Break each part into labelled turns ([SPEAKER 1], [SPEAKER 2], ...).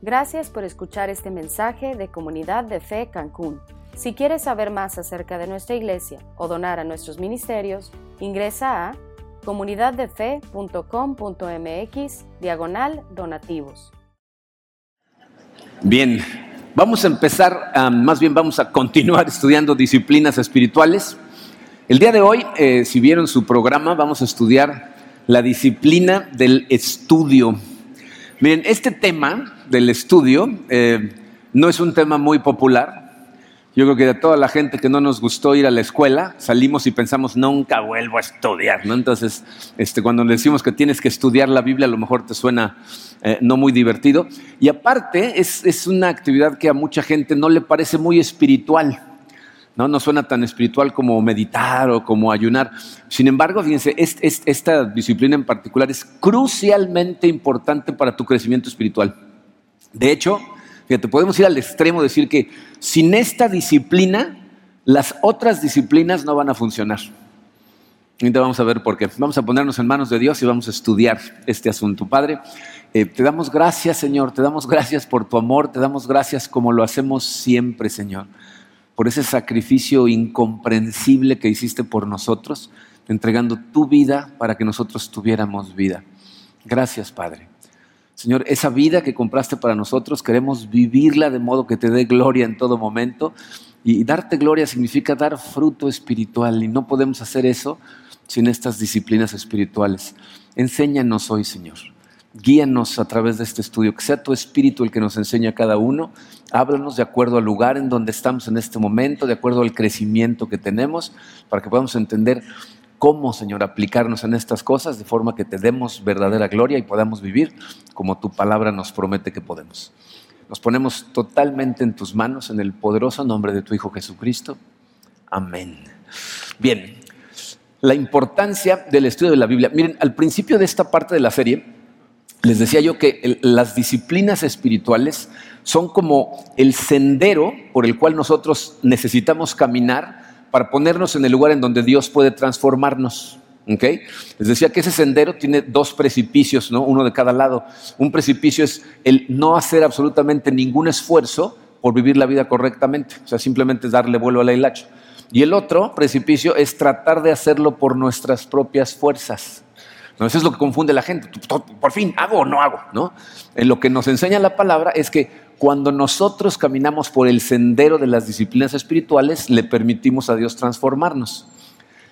[SPEAKER 1] Gracias por escuchar este mensaje de Comunidad de Fe Cancún. Si quieres saber más acerca de nuestra iglesia o donar a nuestros ministerios, ingresa a comunidaddefe.com.mx diagonal donativos.
[SPEAKER 2] Bien, vamos a empezar, más bien vamos a continuar estudiando disciplinas espirituales. El día de hoy, eh, si vieron su programa, vamos a estudiar la disciplina del estudio. Miren, este tema del estudio eh, no es un tema muy popular. Yo creo que de toda la gente que no nos gustó ir a la escuela, salimos y pensamos, nunca vuelvo a estudiar, ¿no? Entonces, este, cuando decimos que tienes que estudiar la Biblia, a lo mejor te suena eh, no muy divertido. Y aparte, es, es una actividad que a mucha gente no le parece muy espiritual. ¿No? No suena tan espiritual como meditar o como ayunar. Sin embargo, fíjense, esta disciplina en particular es crucialmente importante para tu crecimiento espiritual. De hecho, fíjate, podemos ir al extremo de decir que sin esta disciplina, las otras disciplinas no van a funcionar. Ahorita vamos a ver por qué. Vamos a ponernos en manos de Dios y vamos a estudiar este asunto. Padre, eh, te damos gracias, Señor, te damos gracias por tu amor, te damos gracias como lo hacemos siempre, Señor por ese sacrificio incomprensible que hiciste por nosotros, entregando tu vida para que nosotros tuviéramos vida. Gracias, Padre. Señor, esa vida que compraste para nosotros, queremos vivirla de modo que te dé gloria en todo momento. Y darte gloria significa dar fruto espiritual y no podemos hacer eso sin estas disciplinas espirituales. Enséñanos hoy, Señor. Guíanos a través de este estudio, que sea tu espíritu el que nos enseñe a cada uno Háblanos de acuerdo al lugar en donde estamos en este momento, de acuerdo al crecimiento que tenemos, para que podamos entender cómo, Señor, aplicarnos en estas cosas de forma que te demos verdadera gloria y podamos vivir como tu palabra nos promete que podemos. Nos ponemos totalmente en tus manos, en el poderoso nombre de tu Hijo Jesucristo. Amén. Bien, la importancia del estudio de la Biblia. Miren, al principio de esta parte de la serie, les decía yo que las disciplinas espirituales son como el sendero por el cual nosotros necesitamos caminar para ponernos en el lugar en donde Dios puede transformarnos. Les decía que ese sendero tiene dos precipicios, ¿no? uno de cada lado. Un precipicio es el no hacer absolutamente ningún esfuerzo por vivir la vida correctamente, o sea, simplemente darle vuelo a la hilacha. Y el otro precipicio es tratar de hacerlo por nuestras propias fuerzas. ¿No? Eso es lo que confunde a la gente. Por fin, ¿hago o no hago? ¿no? En lo que nos enseña la palabra es que cuando nosotros caminamos por el sendero de las disciplinas espirituales, le permitimos a Dios transformarnos.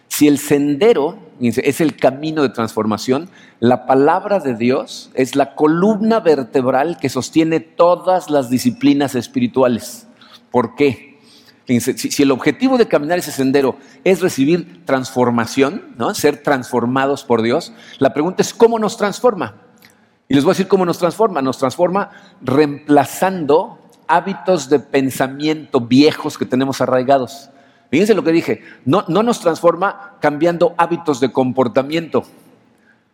[SPEAKER 2] Si el sendero es el camino de transformación, la palabra de Dios es la columna vertebral que sostiene todas las disciplinas espirituales. ¿Por qué? Si, el objetivo de caminar ese sendero es recibir transformación, ¿no? ser transformados por Dios, la pregunta es cómo nos transforma. Y les voy a decir cómo nos transforma. Nos transforma reemplazando hábitos de pensamiento viejos que tenemos arraigados. Fíjense lo que dije, no, no nos transforma cambiando hábitos de comportamiento,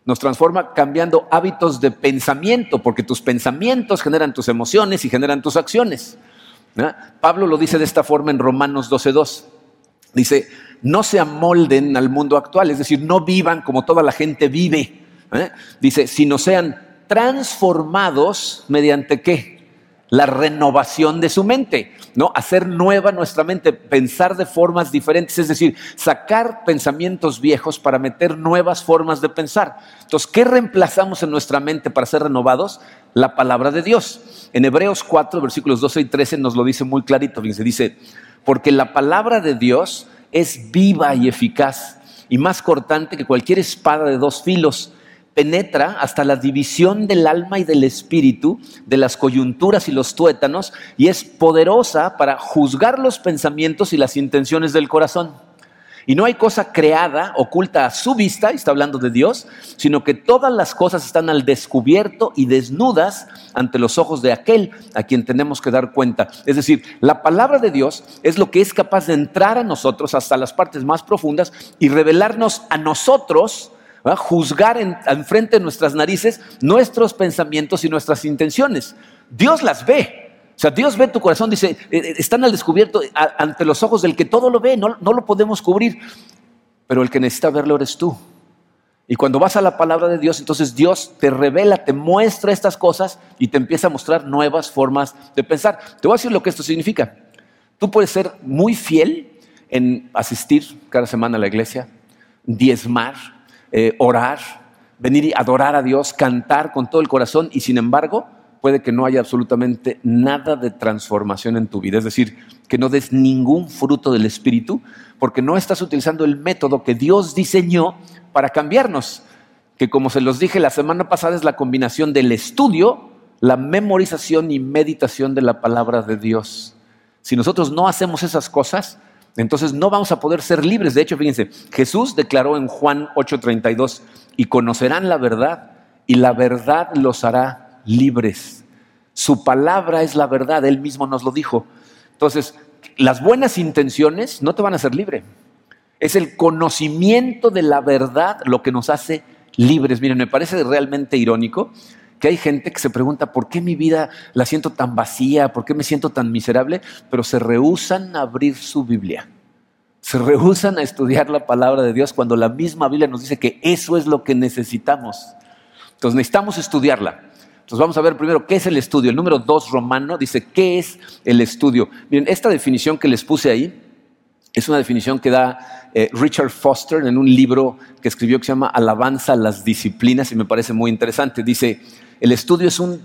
[SPEAKER 2] nos transforma cambiando hábitos de pensamiento, porque tus pensamientos generan tus emociones y generan tus acciones. Pablo lo dice de esta forma en Romanos 12.2. Dice, no se amolden al mundo actual, es decir, no vivan como toda la gente vive. ¿eh? Dice, sino sean transformados mediante qué? La renovación de su mente, ¿no? Hacer nueva nuestra mente, pensar de formas diferentes, es decir, sacar pensamientos viejos para meter nuevas formas de pensar. Entonces, ¿qué reemplazamos en nuestra mente para ser renovados? La palabra de Dios. En Hebreos 4, versículos 12 y 13 nos lo dice muy clarito, fíjense, dice, porque la palabra de Dios es viva y eficaz y más cortante que cualquier espada de dos filos, penetra hasta la división del alma y del espíritu, de las coyunturas y los tuétanos, y es poderosa para juzgar los pensamientos y las intenciones del corazón. Y no hay cosa creada, oculta a su vista, y está hablando de Dios, sino que todas las cosas están al descubierto y desnudas ante los ojos de aquel a quien tenemos que dar cuenta. Es decir, la palabra de Dios es lo que es capaz de entrar a nosotros hasta las partes más profundas y revelarnos a nosotros, juzgar en, frente de nuestras narices nuestros pensamientos y nuestras intenciones. Dios las ve, sea, Dios ve tu corazón, dice, eh, eh, están al descubierto ante los ojos del que todo lo ve, no, no lo podemos cubrir. Pero el que necesita verlo eres tú. Y cuando vas a la palabra de Dios, entonces Dios te revela, te muestra estas cosas y te empieza a mostrar nuevas formas de pensar. Te voy a decir lo que esto significa. Tú puedes ser muy fiel en asistir cada semana a la iglesia, diezmar, eh, orar, venir y adorar a Dios, cantar con todo el corazón y sin embargo puede que no haya absolutamente nada de transformación en tu vida. Es decir, que no des ningún fruto del Espíritu porque no estás utilizando el método que Dios diseñó para cambiarnos, que como se los dije la semana pasada es la combinación del estudio, la memorización y meditación de la palabra de Dios. Si nosotros no hacemos esas cosas, entonces no vamos a poder ser libres. De hecho, fíjense, Jesús declaró en Juan 8:32, y conocerán la verdad, y la verdad los hará libres. Su palabra es la verdad, Él mismo nos lo dijo. Entonces, las buenas intenciones no te van a hacer libre. Es el conocimiento de la verdad lo que nos hace libres. Miren, me parece realmente irónico que hay gente que se pregunta, ¿por qué mi vida la siento tan vacía? ¿Por qué me siento tan miserable? Pero se rehusan a abrir su Biblia. Se rehusan a estudiar la palabra de Dios cuando la misma Biblia nos dice que eso es lo que necesitamos. Entonces necesitamos estudiarla. Entonces vamos a ver primero qué es el estudio. El número dos romano dice, ¿qué es el estudio? Miren, esta definición que les puse ahí es una definición que da eh, Richard Foster en un libro que escribió que se llama Alabanza a las disciplinas y me parece muy interesante. Dice, el estudio es un,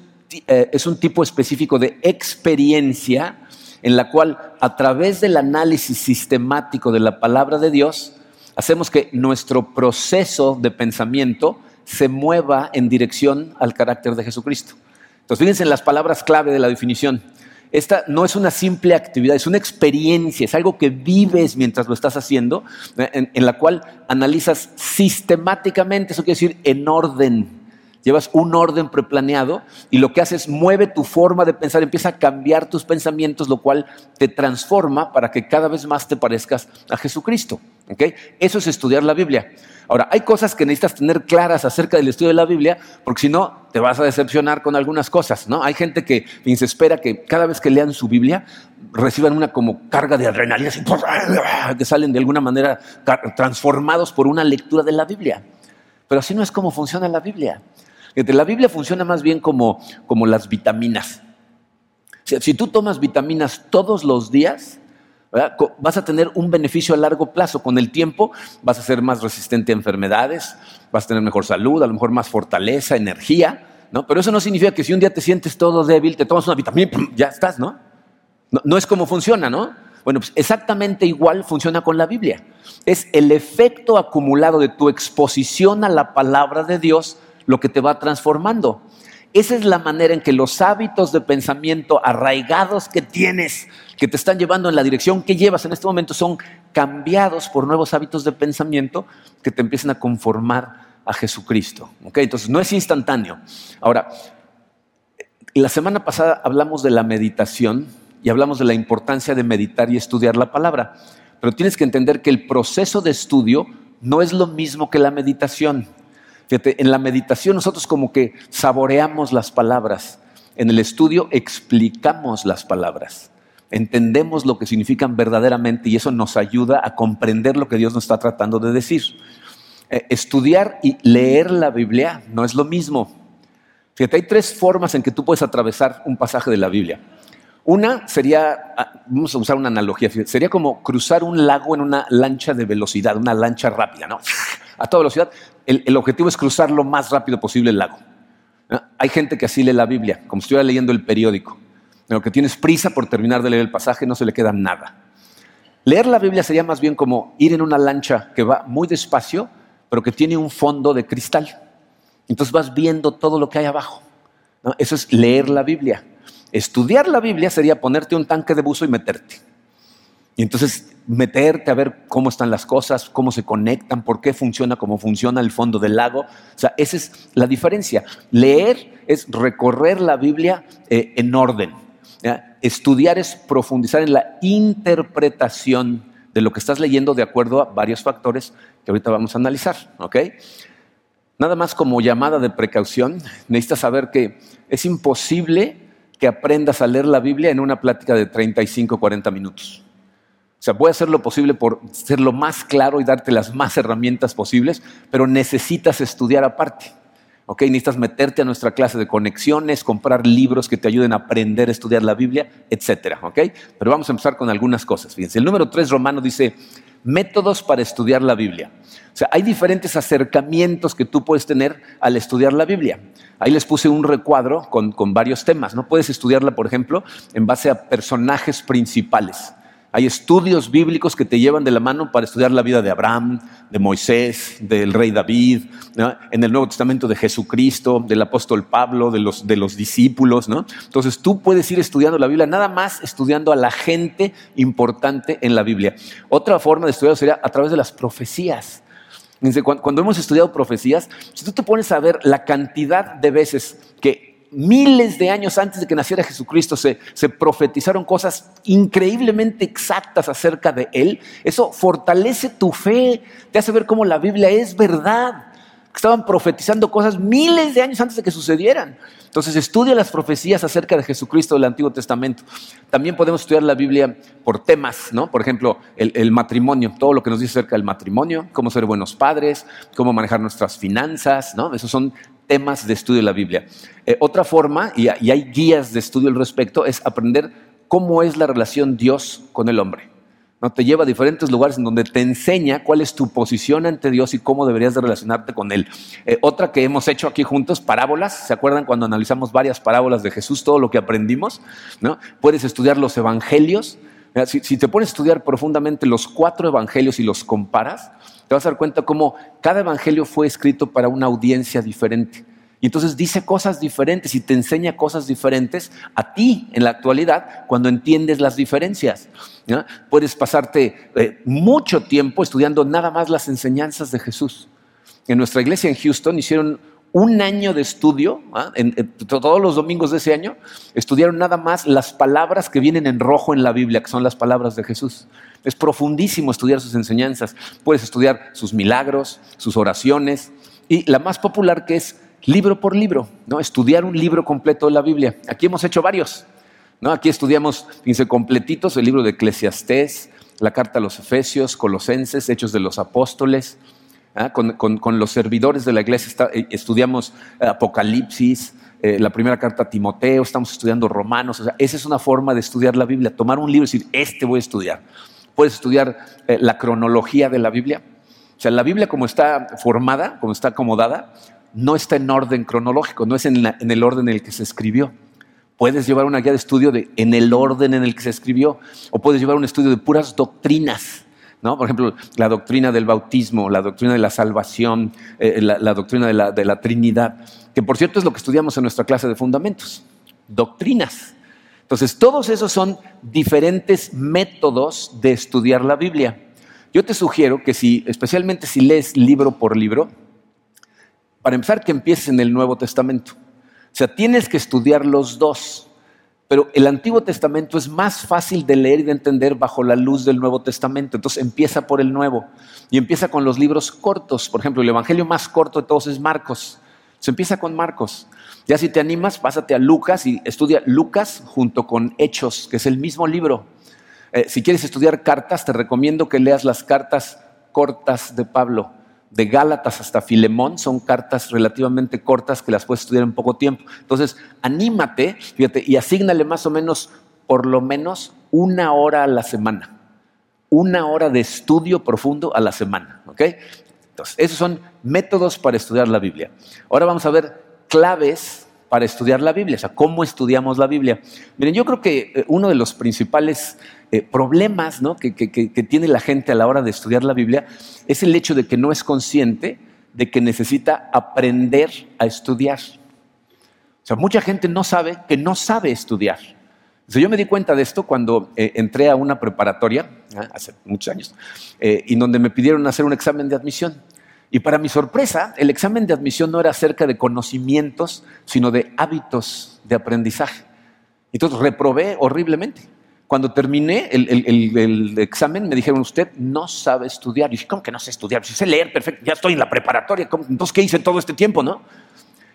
[SPEAKER 2] eh, es un tipo específico de experiencia en la cual a través del análisis sistemático de la palabra de Dios hacemos que nuestro proceso de pensamiento se mueva en dirección al carácter de Jesucristo. Entonces, fíjense en las palabras clave de la definición. Esta no es una simple actividad, es una experiencia, es algo que vives mientras lo estás haciendo, en, en la cual analizas sistemáticamente, eso quiere decir en orden, Llevas un orden preplaneado y lo que haces mueve tu forma de pensar, empieza a cambiar tus pensamientos, lo cual te transforma para que cada vez más te parezcas a Jesucristo. Eso es estudiar la Biblia. Ahora, hay cosas que necesitas tener claras acerca del estudio de la Biblia, porque si no, te vas a decepcionar con algunas cosas, ¿no? Hay gente que se espera que cada vez que lean su Biblia reciban una como carga de adrenalina, que salen de alguna manera transformados por una lectura de la Biblia. Pero así no es como funciona la Biblia. La Biblia funciona más bien como, como las vitaminas. Si tú tomas vitaminas todos los días, vas a tener un beneficio a largo plazo. Con el tiempo vas a ser más resistente a enfermedades, vas a tener mejor salud, a lo mejor más fortaleza, energía. ¿no? Pero eso no significa que si un día te sientes todo débil, te tomas una vitamina y ya estás, ¿no? ¿no? No es como funciona, ¿no? Bueno, pues exactamente igual funciona con la Biblia. Es el efecto acumulado de tu exposición a la palabra de Dios lo que te va transformando. Esa es la manera en que los hábitos de pensamiento arraigados que tienes, que te están llevando en la dirección que llevas en este momento, son cambiados por nuevos hábitos de pensamiento que te empiezan a conformar a Jesucristo. Entonces, no es instantáneo. Ahora, la semana pasada hablamos de la meditación y hablamos de la importancia de meditar y estudiar la palabra, pero tienes que entender que el proceso de estudio no es lo mismo que la meditación. Fíjate, en la meditación nosotros como que saboreamos las palabras. En el estudio explicamos las palabras. Entendemos lo que significan verdaderamente y eso nos ayuda a comprender lo que Dios nos está tratando de decir. Eh, estudiar y leer la Biblia no es lo mismo. Fíjate, hay tres formas en que tú puedes atravesar un pasaje de la Biblia. Una sería, ah, vamos a usar una analogía, sería como cruzar un lago en una lancha de velocidad, una lancha rápida, ¿no? A toda velocidad el, objetivo es cruzar lo más rápido posible el lago. Hay gente que así lee la Biblia, como si estuviera leyendo el periódico. En lo que tienes prisa por terminar de leer el pasaje, no se le queda nada. Leer la Biblia sería más bien como ir en una lancha que va muy despacio, pero que tiene un fondo de cristal. Entonces vas viendo todo lo que hay abajo. Eso es leer la Biblia. Estudiar la Biblia sería ponerte un tanque de buzo y meterte. Y entonces meterte a ver cómo están las cosas, cómo se conectan, por qué funciona, cómo funciona el fondo del lago. O sea, esa es la diferencia. Leer es recorrer la Biblia eh, en orden. Estudiar es profundizar en la interpretación de lo que estás leyendo de acuerdo a varios factores que ahorita vamos a analizar. Nada más como llamada de precaución, necesitas saber que es imposible que aprendas a leer la Biblia en una plática de 35 o 40 minutos. O sea, voy a hacer lo posible por ser lo más claro y darte las más herramientas posibles, pero necesitas estudiar aparte. ¿ok? Necesitas meterte a nuestra clase de conexiones, comprar libros que te ayuden a aprender a estudiar la Biblia, etcétera, ¿ok? Pero vamos a empezar con algunas cosas. Fíjense, el número 3 romano dice, métodos para estudiar la Biblia. O sea, hay diferentes acercamientos que tú puedes tener al estudiar la Biblia. Ahí les puse un recuadro con, con varios temas. No puedes estudiarla, por ejemplo, en base a personajes principales. Hay estudios bíblicos que te llevan de la mano para estudiar la vida de Abraham, de Moisés, del rey David, en el Nuevo Testamento de Jesucristo, del apóstol Pablo, de los, de los discípulos. ¿no? Entonces tú puedes ir estudiando la Biblia nada más estudiando a la gente importante en la Biblia. Otra forma de estudiar sería a través de las profecías. Cuando hemos estudiado profecías, si tú te pones a ver la cantidad de veces que miles de años antes de que naciera Jesucristo se, profetizaron cosas increíblemente exactas acerca de Él, eso fortalece tu fe, te hace ver cómo la Biblia es verdad. Estaban profetizando cosas miles de años antes de que sucedieran. Entonces estudia las profecías acerca de Jesucristo del Antiguo Testamento. También podemos estudiar la Biblia por temas, ¿no? Por ejemplo, el, el, matrimonio, todo lo que nos dice acerca del matrimonio, cómo ser buenos padres, cómo manejar nuestras finanzas, ¿no? Esos son temas de estudio de la Biblia. Eh, otra forma, y, hay guías de estudio al respecto, es aprender cómo es la relación Dios con el hombre. ¿no? Te lleva a diferentes lugares en donde te enseña cuál es tu posición ante Dios y cómo deberías de relacionarte con Él. Eh, otra que hemos hecho aquí juntos, parábolas. ¿Se acuerdan cuando analizamos varias parábolas de Jesús, todo lo que aprendimos? ¿no? Puedes estudiar los evangelios. Si, si, te pones a estudiar profundamente los cuatro evangelios y los comparas, te vas a dar cuenta cómo cada evangelio fue escrito para una audiencia diferente. Y entonces dice cosas diferentes y te enseña cosas diferentes a ti en la actualidad cuando entiendes las diferencias. Puedes pasarte eh, mucho tiempo estudiando nada más las enseñanzas de Jesús. En nuestra iglesia en Houston hicieron un año de estudio, ¿ah? todos los domingos de ese año, estudiaron nada más las palabras que vienen en rojo en la Biblia, que son las palabras de Jesús. Es profundísimo estudiar sus enseñanzas. Puedes estudiar sus milagros, sus oraciones y la más popular que es libro por libro, ¿no? estudiar un libro completo de la Biblia. Aquí hemos hecho varios. ¿no? Aquí estudiamos, fíjense, completitos el libro de Eclesiastés, la carta a los Efesios, Colosenses, Hechos de los Apóstoles. ¿Ah? Con, los servidores de la iglesia eh, estudiamos Apocalipsis, eh, la primera carta a Timoteo, estamos estudiando Romanos. O sea, esa es una forma de estudiar la Biblia, tomar un libro y decir, este voy a estudiar. Puedes estudiar eh, la cronología de la Biblia. O sea, la Biblia como está formada, como está acomodada, no está en orden cronológico, no es en, el orden en el que se escribió. Puedes llevar una guía de estudio de, en el orden en el que se escribió, o puedes llevar un estudio de puras doctrinas. ¿No? Por ejemplo, la doctrina del bautismo, la doctrina de la salvación, eh, la, doctrina de la, de la Trinidad, que por cierto es lo que estudiamos en nuestra clase de fundamentos, doctrinas. Entonces, todos esos son diferentes métodos de estudiar la Biblia. Yo te sugiero que si, especialmente si lees libro por libro, para empezar, que empieces en el Nuevo Testamento. O sea, tienes que estudiar los dos. Pero el Antiguo Testamento es más fácil de leer y de entender bajo la luz del Nuevo Testamento. Entonces empieza por el Nuevo y empieza con los libros cortos. Por ejemplo, el Evangelio más corto de todos es Marcos. Se empieza con Marcos. Ya si te animas, pásate a Lucas y estudia Lucas junto con Hechos, que es el mismo libro. Eh, si quieres estudiar cartas, te recomiendo que leas las cartas cortas de Pablo de Gálatas hasta Filemón son cartas relativamente cortas que las puedes estudiar en poco tiempo. Entonces, anímate, fíjate, y asígnale más o menos, por lo menos, una hora a la semana. Una hora de estudio profundo a la semana, ¿ok? Entonces, esos son métodos para estudiar la Biblia. Ahora vamos a ver claves para estudiar la Biblia, o sea, cómo estudiamos la Biblia. Miren, yo creo que eh, uno de los principales eh, problemas que, tiene la gente a la hora de estudiar la Biblia es el hecho de que no es consciente de que necesita aprender a estudiar. O sea, mucha gente no sabe que no sabe estudiar. yo me di cuenta de esto cuando eh, entré a una preparatoria, ah, hace muchos años, y donde me pidieron hacer un examen de admisión. Y para mi sorpresa, el examen de admisión no era acerca de conocimientos, sino de hábitos de aprendizaje. Entonces reprobé horriblemente. Cuando terminé el, examen, me dijeron, usted no sabe estudiar. Y dije, ¿cómo que no sé estudiar? Si sé leer, perfecto, ya estoy en la preparatoria. Entonces, ¿qué hice todo este tiempo, no?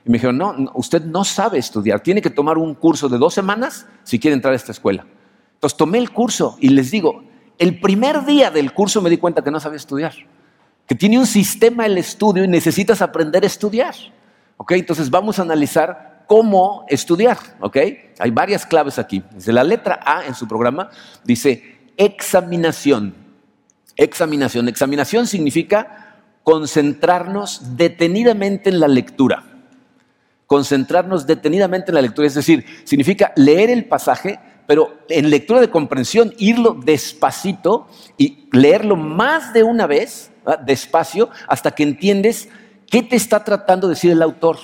[SPEAKER 2] Y me dijeron, no, usted no sabe estudiar. Tiene que tomar un curso de dos semanas si quiere entrar a esta escuela. Entonces, tomé el curso y les digo, el primer día del curso me di cuenta que no sabía estudiar, que tiene un sistema el estudio y necesitas aprender a estudiar. ¿Ok? Entonces vamos a analizar cómo estudiar. ¿Ok? Hay varias claves aquí. Desde la letra A en su programa dice examinación. Examinación. Examinación significa concentrarnos detenidamente en la lectura. Concentrarnos detenidamente en la lectura. Es decir, significa leer el pasaje pero en lectura de comprensión, irlo despacito y leerlo más de una vez, despacio, hasta que entiendes qué te está tratando de decir el autor,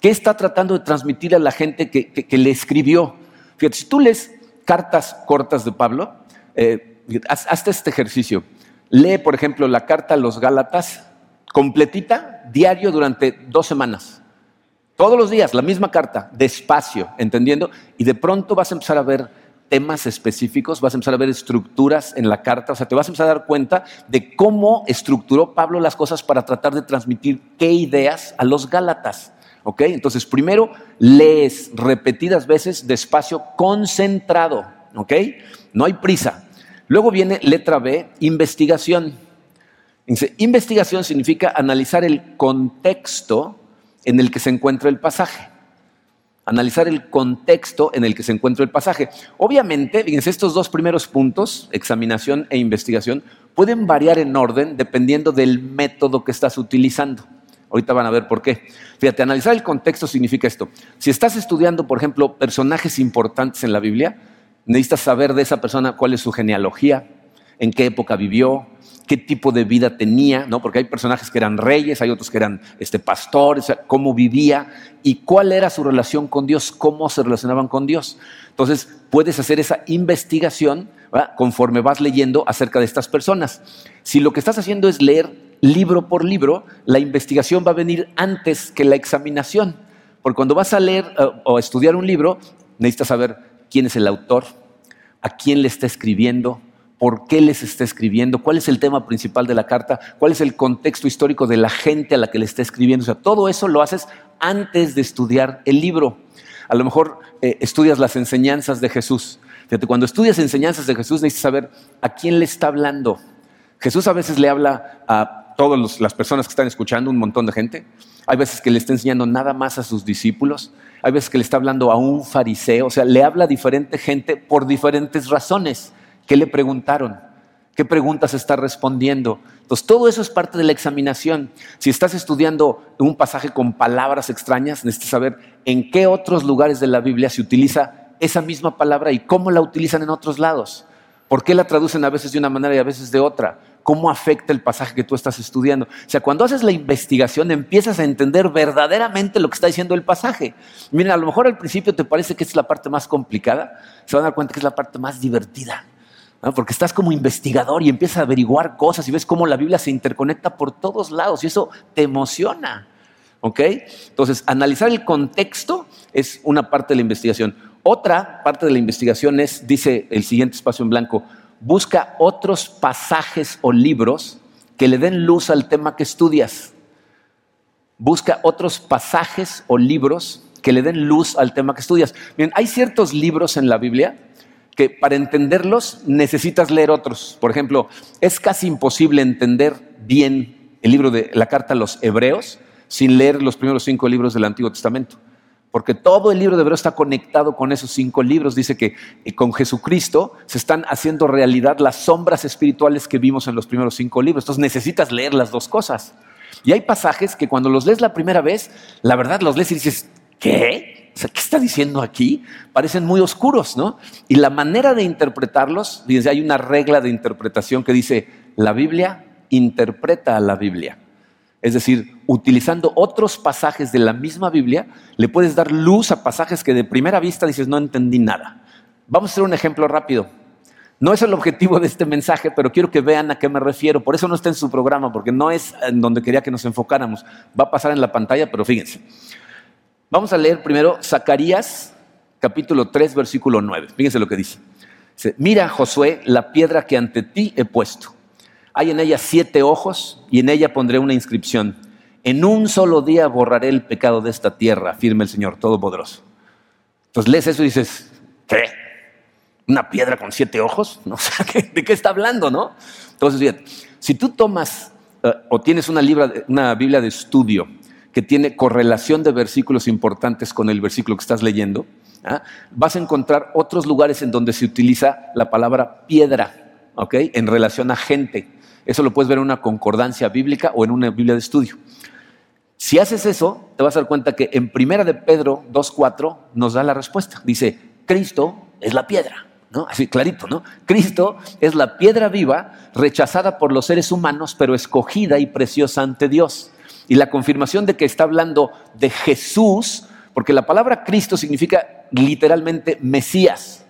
[SPEAKER 2] qué está tratando de transmitir a la gente que, le escribió. Fíjate, si tú lees cartas cortas de Pablo, eh, hazte este ejercicio. Lee, por ejemplo, la carta a los Gálatas completita, diario, durante dos semanas. Todos los días, la misma carta, despacio, entendiendo, y de pronto vas a empezar a ver temas específicos, vas a empezar a ver estructuras en la carta, o sea, te vas a empezar a dar cuenta de cómo estructuró Pablo las cosas para tratar de transmitir qué ideas a los Gálatas. ¿Ok? Entonces, primero lees repetidas veces despacio, concentrado. ¿Ok? No hay prisa. Luego viene letra B, investigación. investigación significa analizar el contexto en el que se encuentra el pasaje analizar el contexto en el que se encuentra el pasaje. Obviamente, fíjense, estos dos primeros puntos, examinación e investigación, pueden variar en orden dependiendo del método que estás utilizando. Ahorita van a ver por qué. Fíjate, analizar el contexto significa esto. Si estás estudiando, por ejemplo, personajes importantes en la Biblia, necesitas saber de esa persona cuál es su genealogía, en qué época vivió, qué tipo de vida tenía, ¿no? Porque hay personajes que eran reyes, hay otros que eran este, pastores, cómo vivía y cuál era su relación con Dios, cómo se relacionaban con Dios. Entonces, puedes hacer esa investigación conforme vas leyendo acerca de estas personas. Si lo que estás haciendo es leer libro por libro, la investigación va a venir antes que la examinación. Porque cuando vas a leer eh, o estudiar un libro, necesitas saber quién es el autor, a quién le está escribiendo, por qué les está escribiendo, cuál es el tema principal de la carta, cuál es el contexto histórico de la gente a la que le está escribiendo. O sea, todo eso lo haces antes de estudiar el libro. A lo mejor eh, estudias las enseñanzas de Jesús. Fíjate, cuando estudias enseñanzas de Jesús necesitas saber a quién le está hablando. Jesús a veces le habla a todas las personas que están escuchando, un montón de gente. Hay veces que le está enseñando nada más a sus discípulos. Hay veces que le está hablando a un fariseo. O sea, le habla a diferente gente por diferentes razones. ¿Qué le preguntaron? ¿Qué preguntas está respondiendo? Entonces, todo eso es parte de la examinación. Si estás estudiando un pasaje con palabras extrañas, necesitas saber en qué otros lugares de la Biblia se utiliza esa misma palabra y cómo la utilizan en otros lados. ¿Por qué la traducen a veces de una manera y a veces de otra? ¿Cómo afecta el pasaje que tú estás estudiando? O sea, cuando haces la investigación empiezas a entender verdaderamente lo que está diciendo el pasaje. Miren, a lo mejor al principio te parece que es la parte más complicada, se van a dar cuenta que es la parte más divertida porque estás como investigador y empiezas a averiguar cosas y ves cómo la Biblia se interconecta por todos lados y eso te emociona. ¿Ok? Entonces, analizar el contexto es una parte de la investigación. Otra parte de la investigación es, dice el siguiente espacio en blanco, busca otros pasajes o libros que le den luz al tema que estudias. Busca otros pasajes o libros que le den luz al tema que estudias. Bien, hay ciertos libros en la Biblia que para entenderlos necesitas leer otros. Por ejemplo, es casi imposible entender bien el libro de la carta a los hebreos sin leer los primeros cinco libros del Antiguo Testamento. Porque todo el libro de Hebreo está conectado con esos cinco libros. Dice que eh, con Jesucristo se están haciendo realidad las sombras espirituales que vimos en los primeros cinco libros. Entonces necesitas leer las dos cosas. Y hay pasajes que cuando los lees la primera vez, la verdad los lees y dices, ¿qué? ¿qué está diciendo aquí? Parecen muy oscuros, ¿no? Y la manera de interpretarlos, fíjense, hay una regla de interpretación que dice, la Biblia interpreta a la Biblia. Es decir, utilizando otros pasajes de la misma Biblia, le puedes dar luz a pasajes que de primera vista dices, no entendí nada. Vamos a hacer un ejemplo rápido. No es el objetivo de este mensaje, pero quiero que vean a qué me refiero. Por eso no está en su programa, porque no es en donde quería que nos enfocáramos. Va a pasar en la pantalla, pero fíjense. Vamos a leer primero Zacarías capítulo 3 versículo 9. Fíjense lo que dice. Mira, Josué, la piedra que ante ti he puesto. Hay en ella siete ojos y en ella pondré una inscripción. En un solo día borraré el pecado de esta tierra, afirma el Señor Todopoderoso. Entonces lees eso y dices, ¿qué? una piedra con siete ojos. ¿no? ¿de qué está hablando, no? Entonces, si tú tomas eh, o tienes una, una Biblia de estudio que tiene correlación de versículos importantes con el versículo que estás leyendo, ¿ah? vas a encontrar otros lugares en donde se utiliza la palabra piedra, ¿ok? En relación a gente. Eso lo puedes ver en una concordancia bíblica o en una Biblia de estudio. Si haces eso, te vas a dar cuenta que en Primera de Pedro 2.4 nos da la respuesta. Dice, Cristo es la piedra. ¿no? Así clarito, ¿no? Cristo es la piedra viva, rechazada por los seres humanos, pero escogida y preciosa ante Dios. Y la confirmación de que está hablando de Jesús, porque la palabra Cristo significa literalmente Mesías.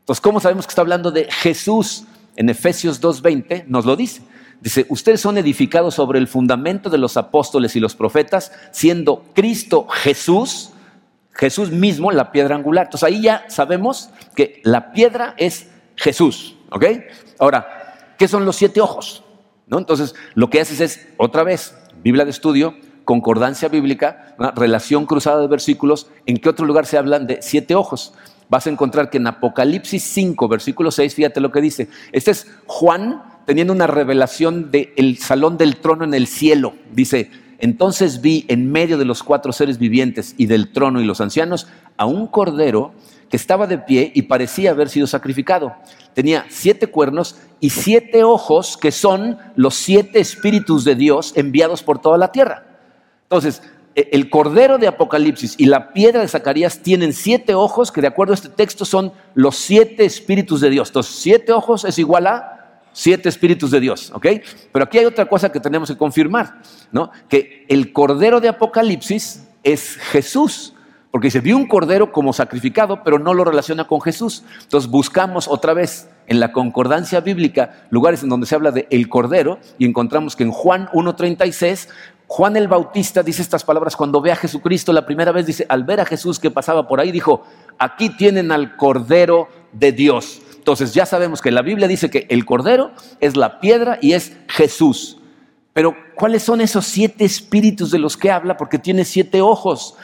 [SPEAKER 2] Entonces, ¿cómo sabemos que está hablando de Jesús? En Efesios 2.20 nos lo dice. Dice, ustedes son edificados sobre el fundamento de los apóstoles y los profetas, siendo Cristo Jesús Jesús mismo la piedra angular. Entonces ahí ya sabemos que la piedra es Jesús. ¿Ok? Ahora, ¿qué son los siete ojos? ¿No? Entonces, lo que haces es, otra vez, Biblia de estudio, concordancia bíblica, una relación cruzada de versículos. ¿En qué otro lugar se hablan de siete ojos? Vas a encontrar que en Apocalipsis 5, versículo 6, fíjate lo que dice. Este es Juan teniendo una revelación del salón del trono en el cielo. Dice, entonces vi en medio de los cuatro seres vivientes y del trono y los ancianos a un cordero que estaba de pie y parecía haber sido sacrificado. Tenía siete cuernos y siete ojos que son los siete espíritus de Dios enviados por toda la tierra. Entonces, e, el cordero de Apocalipsis y la piedra de Zacarías tienen siete ojos que de acuerdo a este texto son los siete espíritus de Dios. Entonces, siete ojos es igual a siete espíritus de Dios, ¿ok? Pero aquí hay otra cosa que tenemos que confirmar, ¿no? Que el cordero de Apocalipsis es Jesús, porque dice, vi un cordero como sacrificado, pero no lo relaciona con Jesús. Entonces buscamos otra vez en la concordancia bíblica lugares en donde se habla de el cordero y encontramos que en Juan 1.36 Juan el Bautista dice estas palabras cuando ve a Jesucristo la primera vez, dice, al ver a Jesús que pasaba por ahí, dijo, aquí tienen al Cordero de Dios. Entonces ya sabemos que la Biblia dice que el Cordero es la piedra y es Jesús. Pero ¿cuáles son esos siete espíritus de los que habla? Porque tiene siete ojos.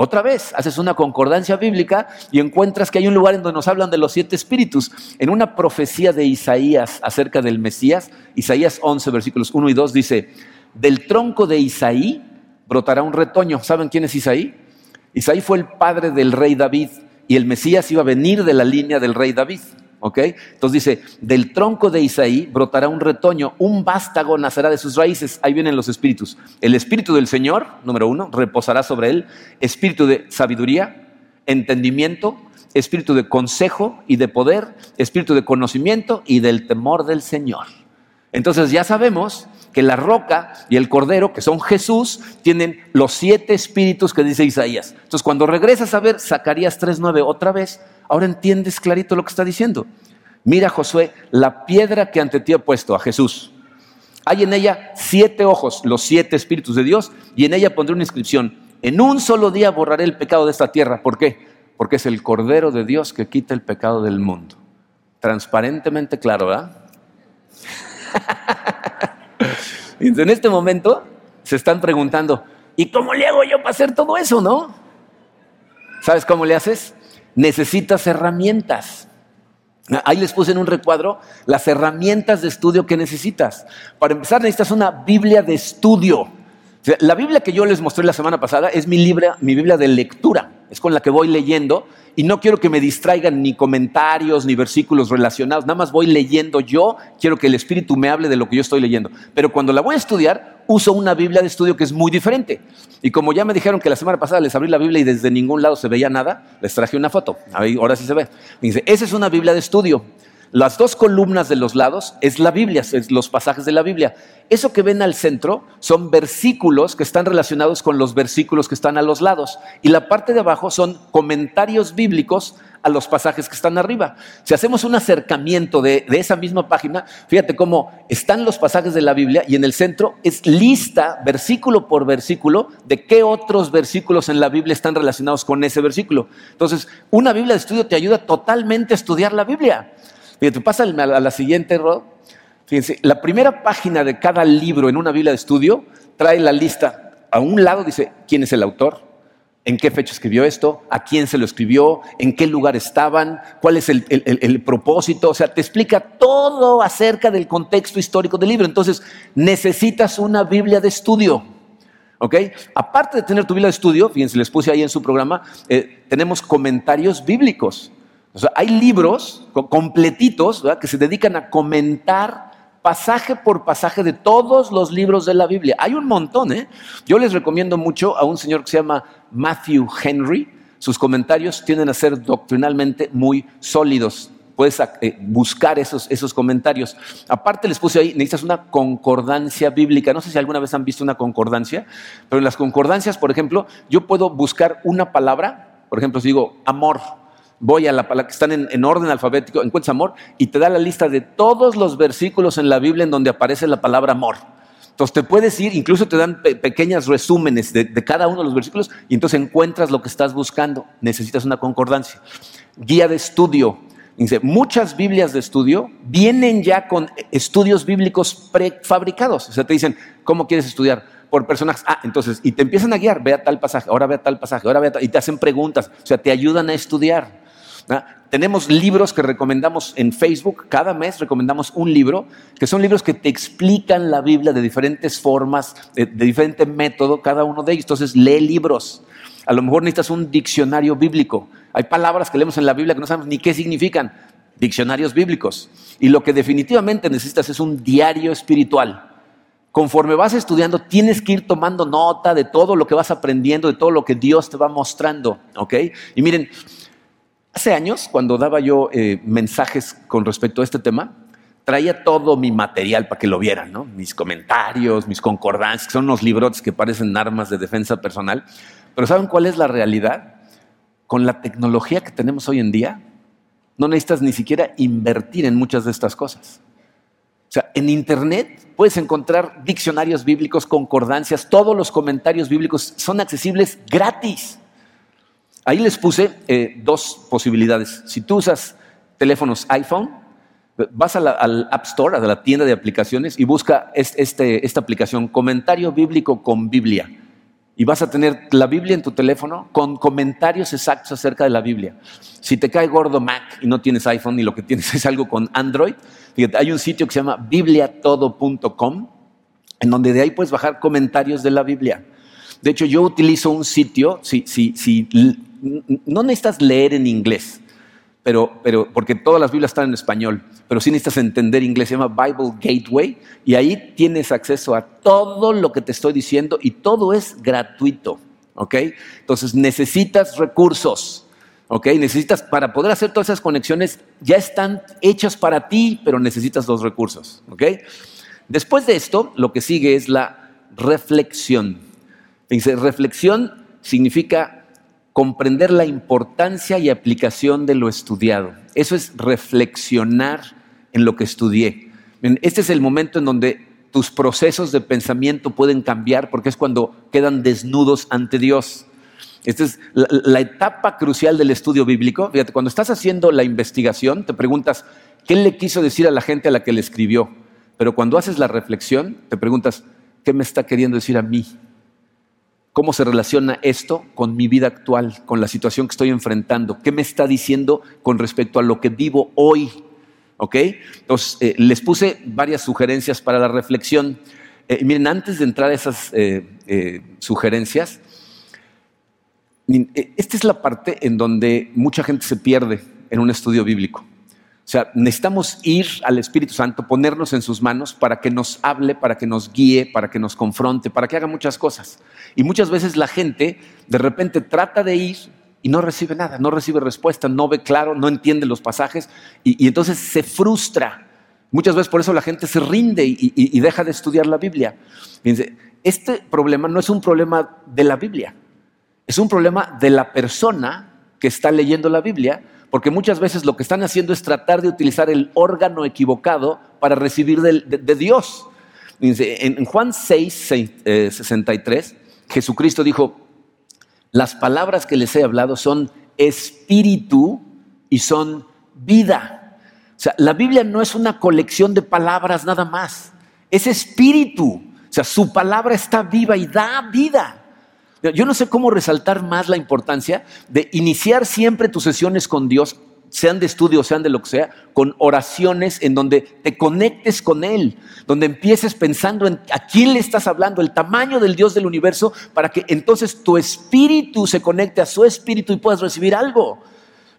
[SPEAKER 2] Otra vez, haces una concordancia bíblica y encuentras que hay un lugar en donde nos hablan de los siete espíritus. En una profecía de Isaías acerca del Mesías, Isaías 11, versículos 1 y 2 dice, del tronco de Isaí brotará un retoño. ¿Saben quién es Isaí? Isaí fue el padre del rey David y el Mesías iba a venir de la línea del rey David. ¿Ok? Entonces dice, del tronco de Isaí brotará un retoño, un vástago nacerá de sus raíces. Ahí vienen los espíritus. El espíritu del Señor, número uno, reposará sobre él. Espíritu de sabiduría, entendimiento, espíritu de consejo y de poder, espíritu de conocimiento y del temor del Señor. Entonces ya sabemos que la roca y el cordero, que son Jesús, tienen los siete espíritus que dice Isaías. Entonces cuando regresas a ver Zacarías 3.9 otra vez, Ahora entiendes clarito lo que está diciendo. Mira, Josué, la piedra que ante ti ha puesto a Jesús. Hay en ella siete ojos, los siete espíritus de Dios, y en ella pondré una inscripción. En un solo día borraré el pecado de esta tierra. ¿Por qué? Porque es el Cordero de Dios que quita el pecado del mundo. Transparentemente claro, ¿verdad? en este momento se están preguntando, ¿y cómo le hago yo para hacer todo eso, no? ¿Sabes cómo le haces? Necesitas herramientas. Ahí les puse en un recuadro las herramientas de estudio que necesitas. Para empezar, necesitas una Biblia de estudio. La Biblia que yo les mostré la semana pasada es mi, mi Biblia de lectura. Es con la que voy leyendo y no quiero que me distraigan ni comentarios ni versículos relacionados, nada más voy leyendo yo, quiero que el Espíritu me hable de lo que yo estoy leyendo. Pero cuando la voy a estudiar, uso una Biblia de estudio que es muy diferente. Y como ya me dijeron que la semana pasada les abrí la Biblia y desde ningún lado se veía nada, les traje una foto. Ahora sí se ve. dice, esa es una Biblia de estudio. Las dos columnas de los lados es la Biblia, es los pasajes de la Biblia. Eso que ven al centro son versículos que están relacionados con los versículos que están a los lados. Y la parte de abajo son comentarios bíblicos a los pasajes que están arriba. Si hacemos un acercamiento de, de, esa misma página, fíjate cómo están los pasajes de la Biblia y en el centro es lista, versículo por versículo, de qué otros versículos en la Biblia están relacionados con ese versículo. Entonces, una Biblia de estudio te ayuda totalmente a estudiar la Biblia. Fíjate, pasa a la siguiente, Rod. Fíjense, la primera página de cada libro en una Biblia de estudio trae la lista. A un lado dice quién es el autor, en qué fecha escribió esto, a quién se lo escribió, en qué lugar estaban, cuál es el, el, propósito, o sea, te explica todo acerca del contexto histórico del libro. Entonces, necesitas una Biblia de estudio. ¿Ok? Aparte de tener tu Biblia de estudio, fíjense, les puse ahí en su programa, eh, tenemos comentarios bíblicos. O sea, hay libros completitos que se dedican a comentar pasaje por pasaje de todos los libros de la Biblia. Hay un montón, ¿eh? Yo les recomiendo mucho a un señor que se llama Matthew Henry. Sus comentarios tienden a ser doctrinalmente muy sólidos. Puedes eh, buscar esos, esos comentarios. Aparte les puse ahí, necesitas una concordancia bíblica. No sé si alguna vez han visto una concordancia, pero en las concordancias, por ejemplo, yo puedo buscar una palabra, por ejemplo, si digo amor, voy a la palabra que están en, orden alfabético, encuentras amor y te da la lista de todos los versículos en la Biblia en donde aparece la palabra amor. Entonces te puedes ir, incluso te dan pequeños resúmenes de, cada uno de los versículos y entonces encuentras lo que estás buscando. Necesitas una concordancia. Guía de estudio. Dice, muchas Biblias de estudio vienen ya con estudios bíblicos prefabricados. O sea, te dicen, ¿cómo quieres estudiar? Por personajes. Ah, entonces, y te empiezan a guiar, ve a tal pasaje, ahora ve a tal pasaje, ahora ve a tal, y te hacen preguntas. O sea, te ayudan a estudiar. Tenemos libros que recomendamos en Facebook, cada mes recomendamos un libro, que son libros que te explican la Biblia de diferentes formas, de, diferente método, cada uno de ellos. Entonces, lee libros. A lo mejor necesitas un diccionario bíblico. Hay palabras que leemos en la Biblia que no sabemos ni qué significan. Diccionarios bíblicos. Y lo que definitivamente necesitas es un diario espiritual. Conforme vas estudiando, tienes que ir tomando nota de todo lo que vas aprendiendo, de todo lo que Dios te va mostrando. ¿Ok? Y miren, Hace años, cuando daba yo eh, mensajes con respecto a este tema, traía todo mi material para que lo vieran, ¿no? Mis comentarios, mis concordancias, que son unos librotes que parecen armas de defensa personal. Pero ¿saben cuál es la realidad? Con la tecnología que tenemos hoy en día, no necesitas ni siquiera invertir en muchas de estas cosas. O sea, en Internet puedes encontrar diccionarios bíblicos, concordancias, todos los comentarios bíblicos son accesibles gratis. Ahí les puse eh, dos posibilidades. Si tú usas teléfonos iPhone, vas al App Store, a la tienda de aplicaciones, y busca este, esta aplicación, Comentario Bíblico con Biblia. Y vas a tener la Biblia en tu teléfono con comentarios exactos acerca de la Biblia. Si te cae gordo Mac y no tienes iPhone y lo que tienes es algo con Android, hay un sitio que se llama bibliatodo.com, en donde de ahí puedes bajar comentarios de la Biblia. De hecho, yo utilizo un sitio, si, si, si no necesitas leer en inglés, pero, pero, porque todas las Biblias están en español, pero sí necesitas entender inglés, se llama Bible Gateway, y ahí tienes acceso a todo lo que te estoy diciendo y todo es gratuito, ¿ok? Entonces necesitas recursos, ¿ok? Necesitas, para poder hacer todas esas conexiones, ya están hechas para ti, pero necesitas los recursos, ¿ok? Después de esto, lo que sigue es la reflexión. Dice, reflexión significa comprender la importancia y aplicación de lo estudiado. Eso es reflexionar en lo que estudié. Este es el momento en donde tus procesos de pensamiento pueden cambiar porque es cuando quedan desnudos ante Dios. Esta es la, etapa crucial del estudio bíblico. Fíjate, cuando estás haciendo la investigación, te preguntas, ¿qué le quiso decir a la gente a la que le escribió? Pero cuando haces la reflexión, te preguntas, ¿qué me está queriendo decir a mí? ¿Cómo se relaciona esto con mi vida actual, con la situación que estoy enfrentando? ¿Qué me está diciendo con respecto a lo que vivo hoy? ¿Ok? Entonces, eh, les puse varias sugerencias para la reflexión. Eh, miren, antes de entrar a esas eh, sugerencias, esta es la parte en donde mucha gente se pierde en un estudio bíblico. O sea, necesitamos ir al Espíritu Santo, ponernos en sus manos para que nos hable, para que nos guíe, para que nos confronte, para que haga muchas cosas. Y muchas veces la gente de repente trata de ir y no recibe nada, no recibe respuesta, no ve claro, no entiende los pasajes y, entonces se frustra. Muchas veces por eso la gente se rinde y, deja de estudiar la Biblia. Fíjense, este problema no es un problema de la Biblia, es un problema de la persona que está leyendo la Biblia porque muchas veces lo que están haciendo es tratar de utilizar el órgano equivocado para recibir de, Dios. En Juan 6, 63, eh, Jesucristo dijo, las palabras que les he hablado son espíritu y son vida. O sea, la Biblia no es una colección de palabras nada más, es espíritu. O sea, su palabra está viva y da vida. Yo no sé cómo resaltar más la importancia de iniciar siempre tus sesiones con Dios, sean de estudio, sean de lo que sea, con oraciones en donde te conectes con Él, donde empieces pensando en a quién le estás hablando, el tamaño del Dios del universo, para que entonces tu espíritu se conecte a su espíritu y puedas recibir algo.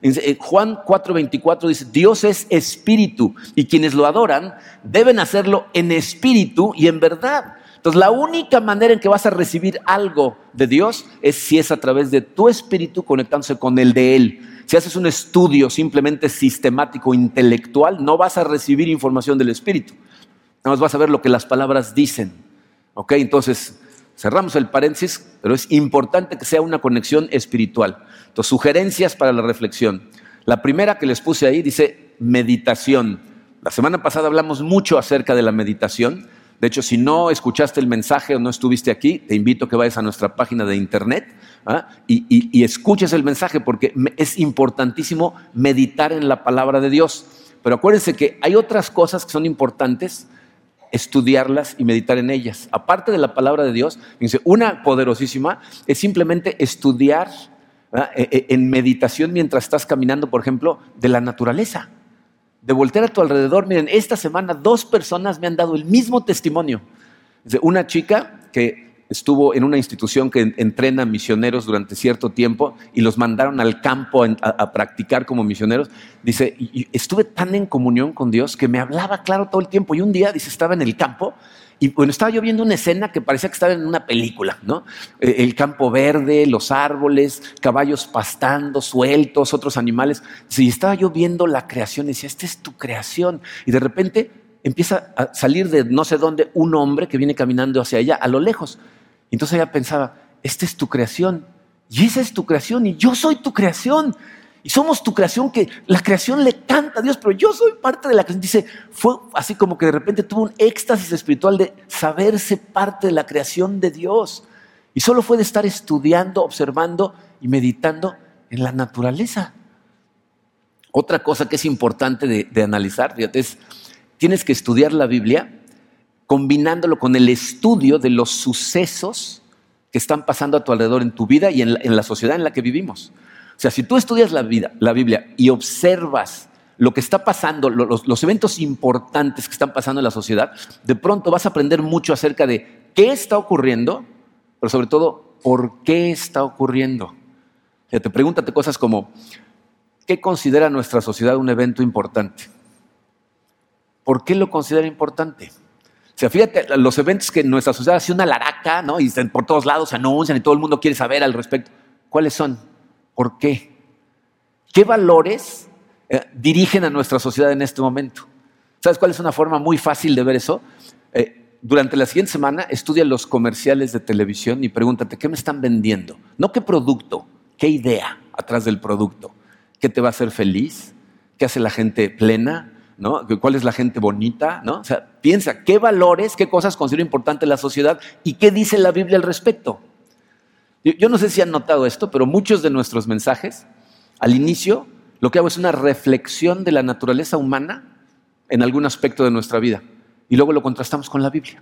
[SPEAKER 2] Eh, Juan 4:24 dice, Dios es espíritu y quienes lo adoran deben hacerlo en espíritu y en verdad. Entonces, la única manera en que vas a recibir algo de Dios es si es a través de tu espíritu conectándose con el de Él. Si haces un estudio simplemente sistemático, intelectual, no vas a recibir información del espíritu. Nada más vas a ver lo que las palabras dicen. ¿Ok? Entonces, cerramos el paréntesis, pero es importante que sea una conexión espiritual. Entonces, sugerencias para la reflexión. La primera que les puse ahí dice meditación. La semana pasada hablamos mucho acerca de la meditación. De hecho, si no escuchaste el mensaje o no estuviste aquí, te invito a que vayas a nuestra página de internet ¿ah? y, escuches el mensaje porque es importantísimo meditar en la palabra de Dios. Pero acuérdense que hay otras cosas que son importantes estudiarlas y meditar en ellas. Aparte de la palabra de Dios, una poderosísima es simplemente estudiar e, e, en meditación mientras estás caminando, por ejemplo, de la naturaleza de voltear a tu alrededor. Miren, esta semana dos personas me han dado el mismo testimonio. Una chica que estuvo en una institución que entrena misioneros durante cierto tiempo y los mandaron al campo a, practicar como misioneros. Dice, estuve tan en comunión con Dios que me hablaba claro todo el tiempo. Y un día, dice, estaba en el campo y bueno, estaba yo viendo una escena que parecía que estaba en una película, ¿no? Eh, el campo verde, los árboles, caballos pastando, sueltos, otros animales. Y estaba yo viendo la creación y decía, esta es tu creación. Y de repente empieza a salir de no sé dónde un hombre que viene caminando hacia ella a lo lejos. Entonces ella pensaba, esta es tu creación. Y esa es tu creación y yo soy tu creación. Y somos tu creación que la creación le canta a Dios, pero yo soy parte de la creación. Dice, fue así como que de repente tuvo un éxtasis espiritual de saberse parte de la creación de Dios. Y solo fue de estar estudiando, observando y meditando en la naturaleza. Otra cosa que es importante de, analizar, fíjate, es, tienes que estudiar la Biblia combinándolo con el estudio de los sucesos que están pasando a tu alrededor en tu vida y en la sociedad en la que vivimos. O sea, si tú estudias la, vida, la Biblia y observas lo que está pasando, los, eventos importantes que están pasando en la sociedad, de pronto vas a aprender mucho acerca de qué está ocurriendo, pero sobre todo, por qué está ocurriendo. O sea, te pregúntate cosas como, ¿qué considera nuestra sociedad un evento importante? ¿Por qué lo considera importante? O sea, fíjate, los eventos que nuestra sociedad hace una laraca, ¿no? Y por todos lados se anuncian y todo el mundo quiere saber al respecto. ¿Cuáles son? ¿Por qué? ¿Qué valores eh, dirigen a nuestra sociedad en este momento? ¿Sabes cuál es una forma muy fácil de ver eso? Eh, durante la siguiente semana estudia los comerciales de televisión y pregúntate, ¿qué me están vendiendo? No qué producto, qué idea atrás del producto. ¿Qué te va a hacer feliz? ¿Qué hace la gente plena? ¿Cuál es la gente bonita? ¿No? O sea, piensa, ¿qué valores, qué cosas considero importantes en la sociedad y qué dice la Biblia al respecto? Yo no sé si han notado esto, pero muchos de nuestros mensajes, al inicio, lo que hago es una reflexión de la naturaleza humana en algún aspecto de nuestra vida. Y luego lo contrastamos con la Biblia.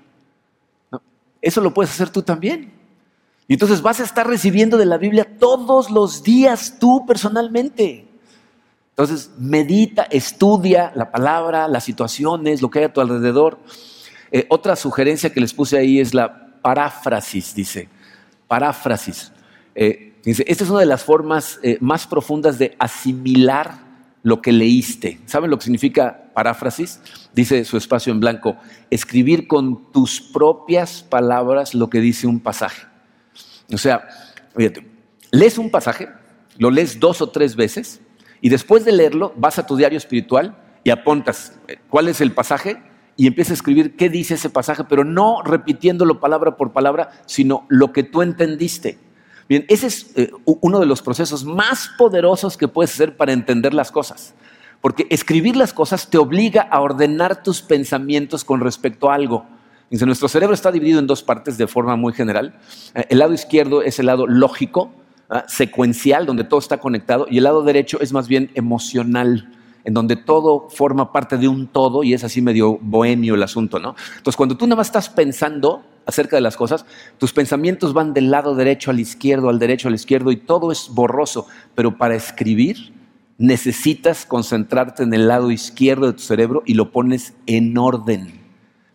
[SPEAKER 2] Eso lo puedes hacer tú también. Y entonces vas a estar recibiendo de la Biblia todos los días tú personalmente. Entonces medita, estudia la palabra, las situaciones, lo que hay a tu alrededor. Eh, otra sugerencia que les puse ahí es la paráfrasis, dice paráfrasis. Eh, esta es una de las formas eh, más profundas de asimilar lo que leíste. ¿Saben lo que significa paráfrasis? Dice su espacio en blanco, escribir con tus propias palabras lo que dice un pasaje. O sea, fíjate, lees un pasaje, lo lees dos o tres veces y después de leerlo vas a tu diario espiritual y apuntas eh, cuál es el pasaje y empieza a escribir qué dice ese pasaje, pero no repitiéndolo palabra por palabra, sino lo que tú entendiste. Bien, ese es eh, uno de los procesos más poderosos que puedes hacer para entender las cosas. Porque escribir las cosas te obliga a ordenar tus pensamientos con respecto a algo. Dice, nuestro cerebro está dividido en dos partes de forma muy general. Eh, el lado izquierdo es el lado lógico, ¿ah? secuencial, donde todo está conectado, y el lado derecho es más bien emocional en donde todo forma parte de un todo y es así medio bohemio el asunto, ¿no? Entonces, cuando tú nada más estás pensando acerca de las cosas, tus pensamientos van del lado derecho al izquierdo, al derecho al izquierdo y todo es borroso, pero para escribir necesitas concentrarte en el lado izquierdo de tu cerebro y lo pones en orden.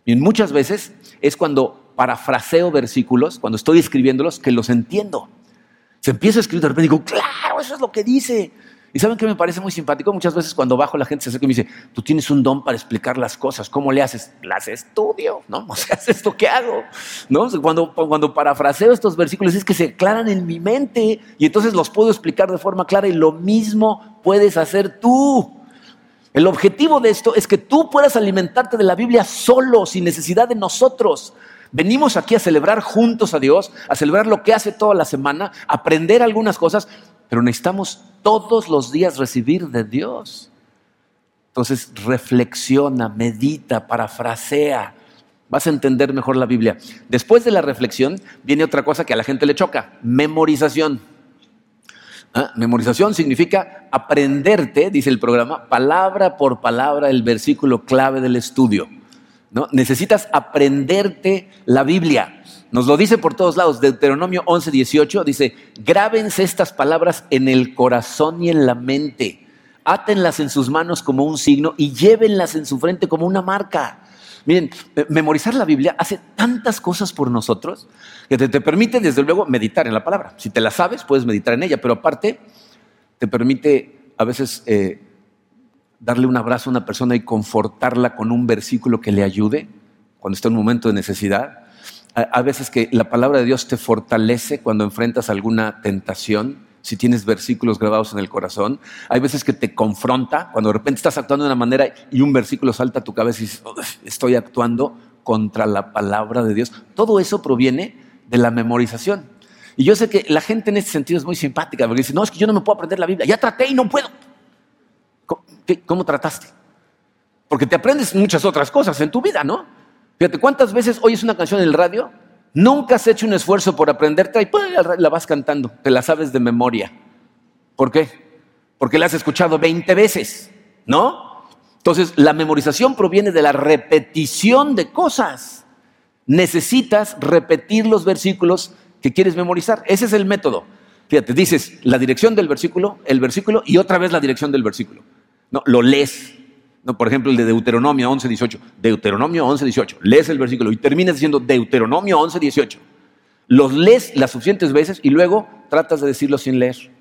[SPEAKER 2] Y muchas veces es cuando parafraseo versículos, cuando estoy escribiéndolos, que los entiendo. Se empieza a escribir de repente y digo, claro, eso es lo que dice. Y saben que me parece muy simpático. Muchas veces cuando bajo la gente se acerca y me dice, tú tienes un don para explicar las cosas. ¿Cómo le haces? Las estudio, ¿no? O sea, es esto que hago, ¿no? Cuando, cuando parafraseo estos versículos es que se aclaran en mi mente y entonces los puedo explicar de forma clara y lo mismo puedes hacer tú. El objetivo de esto es que tú puedas alimentarte de la Biblia solo, sin necesidad de nosotros. Venimos aquí a celebrar juntos a Dios, a celebrar lo que hace toda la semana, aprender algunas cosas, pero necesitamos todos los días recibir de Dios. Entonces reflexiona, medita, parafrasea. Vas a entender mejor la Biblia. Después de la reflexión viene otra cosa que a la gente le choca, memorización. ¿Ah? Memorización significa aprenderte, dice el programa, palabra por palabra el versículo clave del estudio. Necesitas aprenderte la Biblia. Nos lo dice por todos lados. Deuteronomio 11, 18 dice, grábense estas palabras en el corazón y en la mente. Átenlas en sus manos como un signo y llévenlas en su frente como una marca. Miren, memorizar la Biblia hace tantas cosas por nosotros que te, permite, desde luego, meditar en la palabra. Si te la sabes, puedes meditar en ella, pero aparte te permite a veces eh, darle un abrazo a una persona y confortarla con un versículo que le ayude cuando está en un momento de necesidad a veces que la palabra de Dios te fortalece cuando enfrentas alguna tentación, si tienes versículos grabados en el corazón. Hay veces que te confronta, cuando de repente estás actuando de una manera y un versículo salta a tu cabeza y dices, estoy actuando contra la palabra de Dios. Todo eso proviene de la memorización. Y yo sé que la gente en este sentido es muy simpática, porque dice, no, es que yo no me puedo aprender la Biblia, ya traté y no puedo. ¿Cómo trataste? Porque te aprendes muchas otras cosas en tu vida, ¿no? Fíjate, ¿cuántas veces oyes una canción en el radio? Nunca has hecho un esfuerzo por aprenderte y pues, la vas cantando, te la sabes de memoria. ¿Por qué? Porque la has escuchado 20 veces, ¿no? Entonces, la memorización proviene de la repetición de cosas. Necesitas repetir los versículos que quieres memorizar. Ese es el método. Fíjate, dices la dirección del versículo, el versículo y otra vez la dirección del versículo. No, lo lees, no, por ejemplo, el de Deuteronomio 11, 18. Deuteronomio 11, 18. Lees el versículo y terminas diciendo Deuteronomio 11, 18. Los lees las suficientes veces y luego tratas de decirlo sin leer.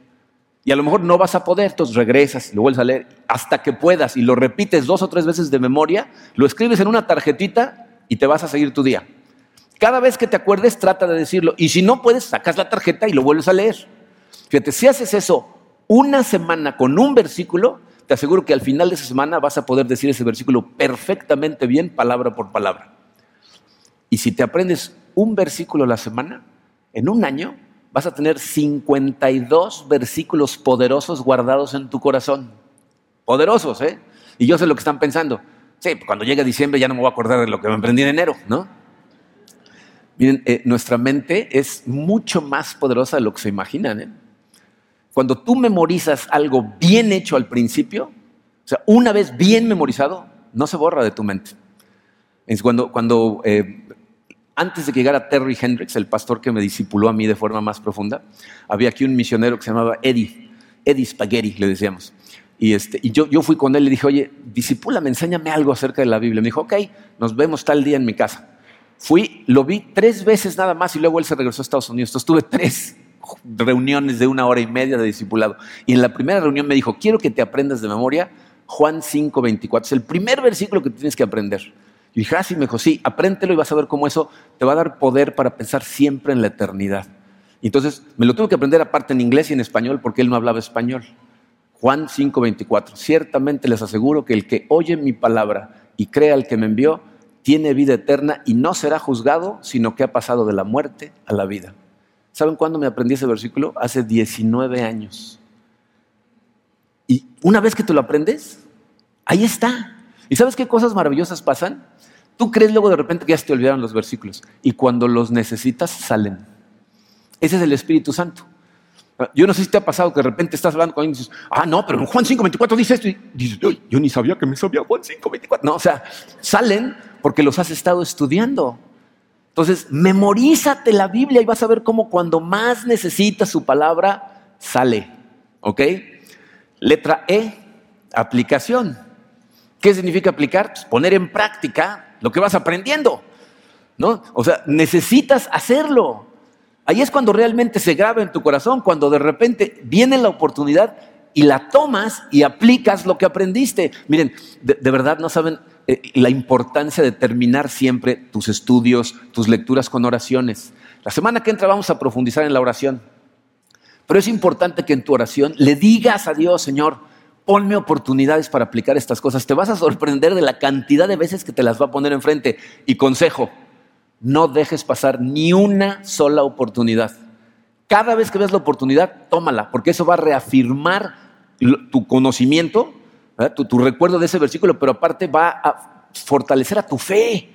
[SPEAKER 2] Y a lo mejor no vas a poder, entonces regresas y lo vuelves a leer hasta que puedas y lo repites dos o tres veces de memoria, lo escribes en una tarjetita y te vas a seguir tu día. Cada vez que te acuerdes, trata de decirlo. Y si no puedes, sacas la tarjeta y lo vuelves a leer. Fíjate, si haces eso una semana con un versículo, te aseguro que al final de esa semana vas a poder decir ese versículo perfectamente bien, palabra por palabra. Y si te aprendes un versículo a la semana, en un año vas a tener 52 versículos poderosos guardados en tu corazón. Poderosos, ¿eh? Y yo sé lo que están pensando. Sí, cuando llegue diciembre ya no me voy a acordar de lo que me aprendí en enero, ¿no? Miren, eh, nuestra mente es mucho más poderosa de lo que se imaginan. ¿eh? Cuando tú memorizas algo bien hecho al principio, o sea, una vez bien memorizado, no se borra de tu mente. Es cuando, cuando eh, antes de que llegara Terry Hendricks, el pastor que me discipuló a mí de forma más profunda, había aquí un misionero que se llamaba Eddie, Eddie Spaghetti, le decíamos. Y, este, y yo, yo fui con él y le dije, oye, disipúlame, enséñame algo acerca de la Biblia. Me dijo, ok, nos vemos tal día en mi casa. Fui, lo vi tres veces nada más y luego él se regresó a Estados Unidos. Entonces tres reuniones de una hora y media de discipulado. Y en la primera reunión me dijo, quiero que te aprendas de memoria Juan 5, 24. Es el primer versículo que tienes que aprender. Y dije, ah, sí, me dijo, sí, apréntelo y vas a ver cómo eso te va a dar poder para pensar siempre en la eternidad. Entonces me lo tuve que aprender aparte en inglés y en español porque él no hablaba español. Juan 5, 24. Ciertamente les aseguro que el que oye mi palabra y crea al que me envió, tiene vida eterna y no será juzgado, sino que ha pasado de la muerte a la vida. ¿Saben cuándo me aprendí ese versículo? Hace 19 años. Y una vez que te lo aprendes, ahí está. ¿Y sabes qué cosas maravillosas pasan? Tú crees luego de repente que ya se te olvidaron los versículos y cuando los necesitas salen. Ese es el Espíritu Santo. Yo no sé si te ha pasado que de repente estás hablando con alguien y dices, ah, no, pero en Juan 5.24 dice esto. Y dices, yo ni sabía que me sabía Juan 5.24. No, o sea, salen porque los has estado estudiando. Entonces, memorízate la Biblia y vas a ver cómo cuando más necesitas su palabra, sale. ¿Ok? Letra E, aplicación. ¿Qué significa aplicar? Pues poner en práctica lo que vas aprendiendo. ¿No? O sea, necesitas hacerlo. Ahí es cuando realmente se graba en tu corazón, cuando de repente viene la oportunidad y la tomas y aplicas lo que aprendiste. Miren, de, verdad no saben eh, la importancia de terminar siempre tus estudios, tus lecturas con oraciones. La semana que entra vamos a profundizar en la oración. Pero es importante que en tu oración le digas a Dios, Señor, ponme oportunidades para aplicar estas cosas. Te vas a sorprender de la cantidad de veces que te las va a poner enfrente. Y consejo, no dejes pasar ni una sola oportunidad. Cada vez que veas la oportunidad, tómala, porque eso va a reafirmar tu conocimiento, tu, recuerdo de ese versículo, pero aparte va a fortalecer a tu fe,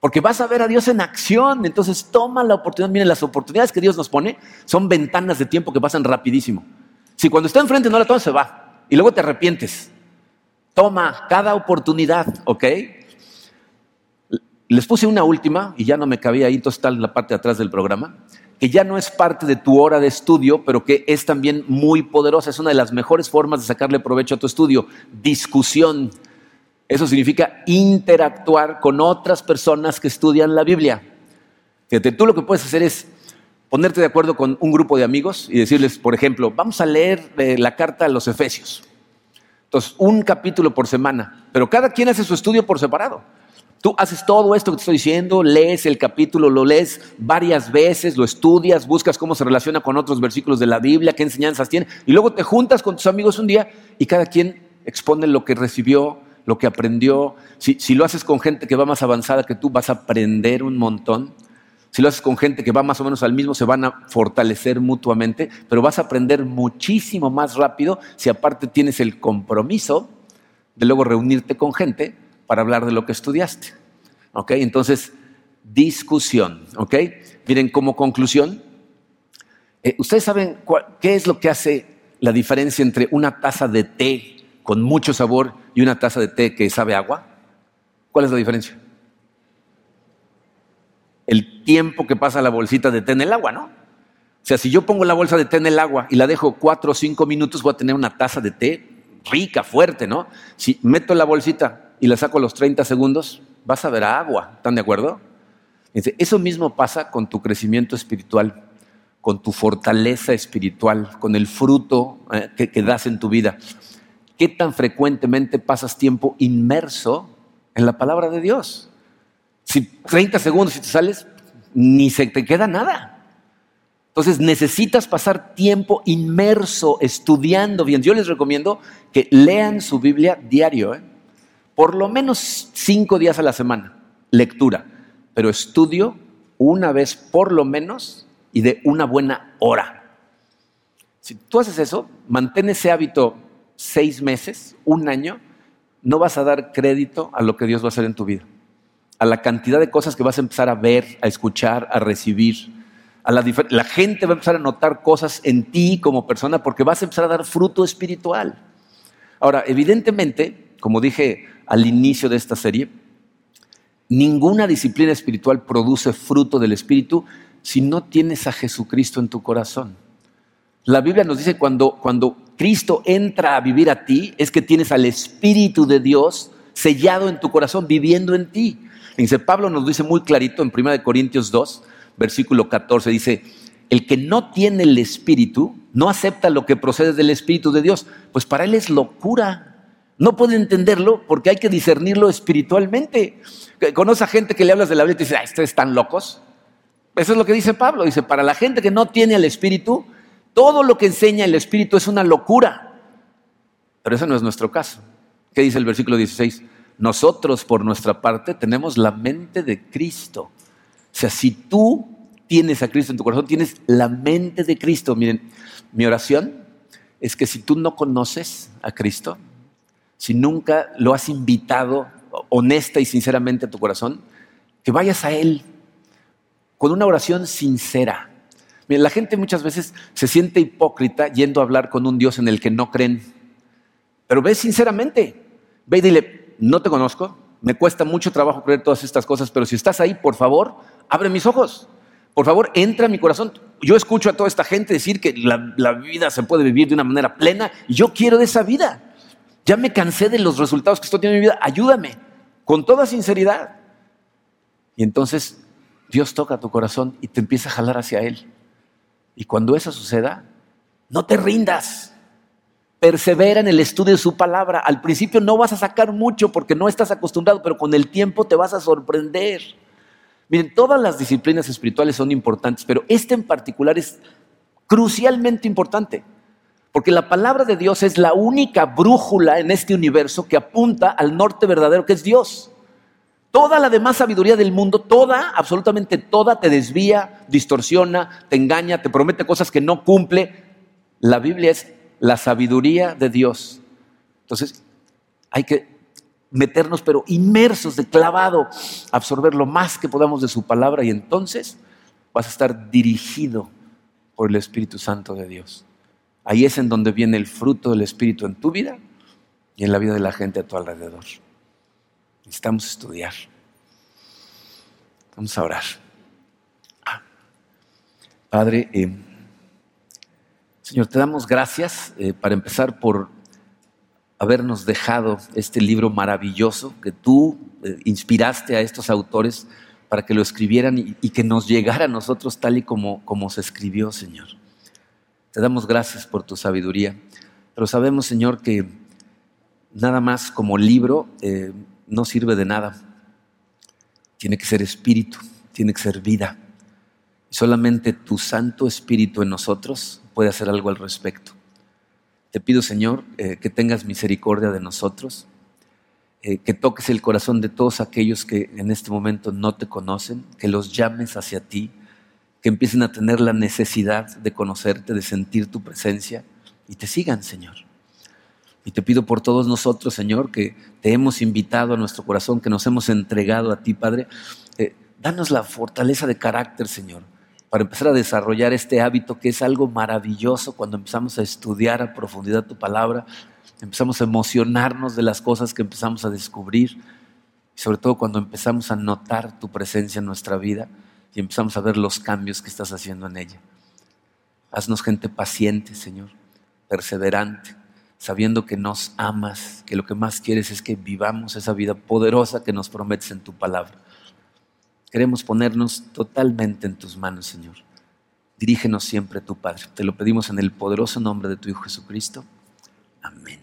[SPEAKER 2] porque vas a ver a Dios en acción. Entonces toma la oportunidad. Miren, las oportunidades que Dios nos pone son ventanas de tiempo que pasan rapidísimo. Si cuando está enfrente no la tomas, se va. Y luego te arrepientes. Toma cada oportunidad, ¿ok? Les puse una última, y ya no me cabía ahí, entonces está la parte de atrás del programa, que ya no es parte de tu hora de estudio, pero que es también muy poderosa. Es una de las mejores formas de sacarle provecho a tu estudio. Discusión. Eso significa interactuar con otras personas que estudian la Biblia. Fíjate, tú lo que puedes hacer es ponerte de acuerdo con un grupo de amigos y decirles, por ejemplo, vamos a leer eh, la carta a los Efesios. Entonces, un capítulo por semana, pero cada quien hace su estudio por separado. Tú haces todo esto que te estoy diciendo, lees el capítulo, lo lees varias veces, lo estudias, buscas cómo se relaciona con otros versículos de la Biblia, qué enseñanzas tiene, y luego te juntas con tus amigos un día y cada quien expone lo que recibió, lo que aprendió. Si, si lo haces con gente que va más avanzada que tú, vas a aprender un montón. Si lo haces con gente que va más o menos al mismo, se van a fortalecer mutuamente, pero vas a aprender muchísimo más rápido si aparte tienes el compromiso de luego reunirte con gente para hablar de lo que estudiaste. ¿Ok? Entonces, discusión. ¿Ok? Miren, como conclusión, eh, ¿ustedes saben qué es lo que hace la diferencia entre una taza de té con mucho sabor y una taza de té que sabe agua? ¿Cuál es la diferencia? El tiempo que pasa la bolsita de té en el agua, ¿no? O sea, si yo pongo la bolsa de té en el agua y la dejo cuatro o cinco minutos, voy a tener una taza de té rica, fuerte, ¿no? Si meto la bolsita y la saco a los 30 segundos, vas a ver agua. ¿Están de acuerdo? Eso mismo pasa con tu crecimiento espiritual, con tu fortaleza espiritual, con el fruto eh, que, das en tu vida. ¿Qué tan frecuentemente pasas tiempo inmerso en la palabra de Dios? Si 30 segundos y te sales, ni se te queda nada. Entonces necesitas pasar tiempo inmerso, estudiando bien. Yo les recomiendo que lean su Biblia diario. ¿eh? Por lo menos cinco días a la semana, lectura, pero estudio una vez por lo menos y de una buena hora. Si tú haces eso, mantén ese hábito seis meses, un año, no vas a dar crédito a lo que Dios va a hacer en tu vida, a la cantidad de cosas que vas a empezar a ver, a escuchar, a recibir. A la, la gente va a empezar a notar cosas en ti como persona porque vas a empezar a dar fruto espiritual. Ahora, evidentemente, como dije al inicio de esta serie, ninguna disciplina espiritual produce fruto del Espíritu si no tienes a Jesucristo en tu corazón. La Biblia nos dice cuando, cuando Cristo entra a vivir a ti, es que tienes al Espíritu de Dios sellado en tu corazón, viviendo en ti. Dice, Pablo nos dice muy clarito en 1 Corintios 2, versículo 14, dice, el que no tiene el Espíritu no acepta lo que procede del Espíritu de Dios, pues para él es locura no puede entenderlo porque hay que discernirlo espiritualmente. Conoce a gente que le hablas de la Biblia y dice, ah, ustedes están locos. Eso es lo que dice Pablo. Dice, para la gente que no tiene el Espíritu, todo lo que enseña el Espíritu es una locura. Pero ese no es nuestro caso. ¿Qué dice el versículo 16? Nosotros, por nuestra parte, tenemos la mente de Cristo. O sea, si tú tienes a Cristo en tu corazón, tienes la mente de Cristo. Miren, mi oración es que si tú no conoces a Cristo, si nunca lo has invitado honesta y sinceramente a tu corazón, que vayas a Él con una oración sincera. la gente muchas veces se siente hipócrita yendo a hablar con un Dios en el que no creen. Pero ve sinceramente, ve y dile, no te conozco, me cuesta mucho trabajo creer todas estas cosas, pero si estás ahí, por favor, abre mis ojos. Por favor, entra en mi corazón. Yo escucho a toda esta gente decir que la, vida se puede vivir de una manera plena y yo quiero esa vida. Ya me cansé de los resultados que estoy teniendo en mi vida. Ayúdame, con toda sinceridad. Y entonces Dios toca tu corazón y te empieza a jalar hacia Él. Y cuando eso suceda, no te rindas. Persevera en el estudio de su palabra. Al principio no vas a sacar mucho porque no estás acostumbrado, pero con el tiempo te vas a sorprender. Miren, todas las disciplinas espirituales son importantes, pero esta en particular es crucialmente importante. Porque la palabra de Dios es la única brújula en este universo que apunta al norte verdadero que es Dios. Toda la demás sabiduría del mundo, toda, absolutamente toda, te desvía, distorsiona, te engaña, te promete cosas que no cumple. La Biblia es la sabiduría de Dios. Entonces, hay que meternos, pero inmersos de clavado, absorber lo más que podamos de su palabra y entonces vas a estar dirigido por el Espíritu Santo de Dios. Ahí es en donde viene el fruto del Espíritu en tu vida y en la vida de la gente a tu alrededor. Necesitamos estudiar. Vamos a orar. Ah. Padre, eh, Señor, te damos gracias eh, para empezar por habernos dejado este libro maravilloso que tú eh, inspiraste a estos autores para que lo escribieran y, y, que nos llegara a nosotros tal y como, como se escribió, Señor. Te damos gracias por tu sabiduría, pero sabemos, Señor, que nada más como libro eh, no sirve de nada. Tiene que ser espíritu, tiene que ser vida. Y solamente tu Santo Espíritu en nosotros puede hacer algo al respecto. Te pido, Señor, eh, que tengas misericordia de nosotros, eh, que toques el corazón de todos aquellos que en este momento no te conocen, que los llames hacia ti, que empiecen a tener la necesidad de conocerte, de sentir tu presencia y te sigan, Señor. Y te pido por todos nosotros, Señor, que te hemos invitado a nuestro corazón, que nos hemos entregado a ti, Padre. Eh, danos la fortaleza de carácter, Señor, para empezar a desarrollar este hábito que es algo maravilloso cuando empezamos a estudiar a profundidad tu palabra, empezamos a emocionarnos de las cosas que empezamos a descubrir, y sobre todo cuando empezamos a notar tu presencia en nuestra vida y empezamos a ver los cambios que estás haciendo en ella. Haznos gente paciente, Señor, perseverante sabiendo que nos amas, que lo que más quieres es que vivamos esa vida poderosa que nos prometes en tu palabra. Queremos ponernos totalmente en tus manos, Señor. Dirígenos siempre tu Padre. Te lo pedimos en el poderoso nombre de tu Hijo Jesucristo. Amén.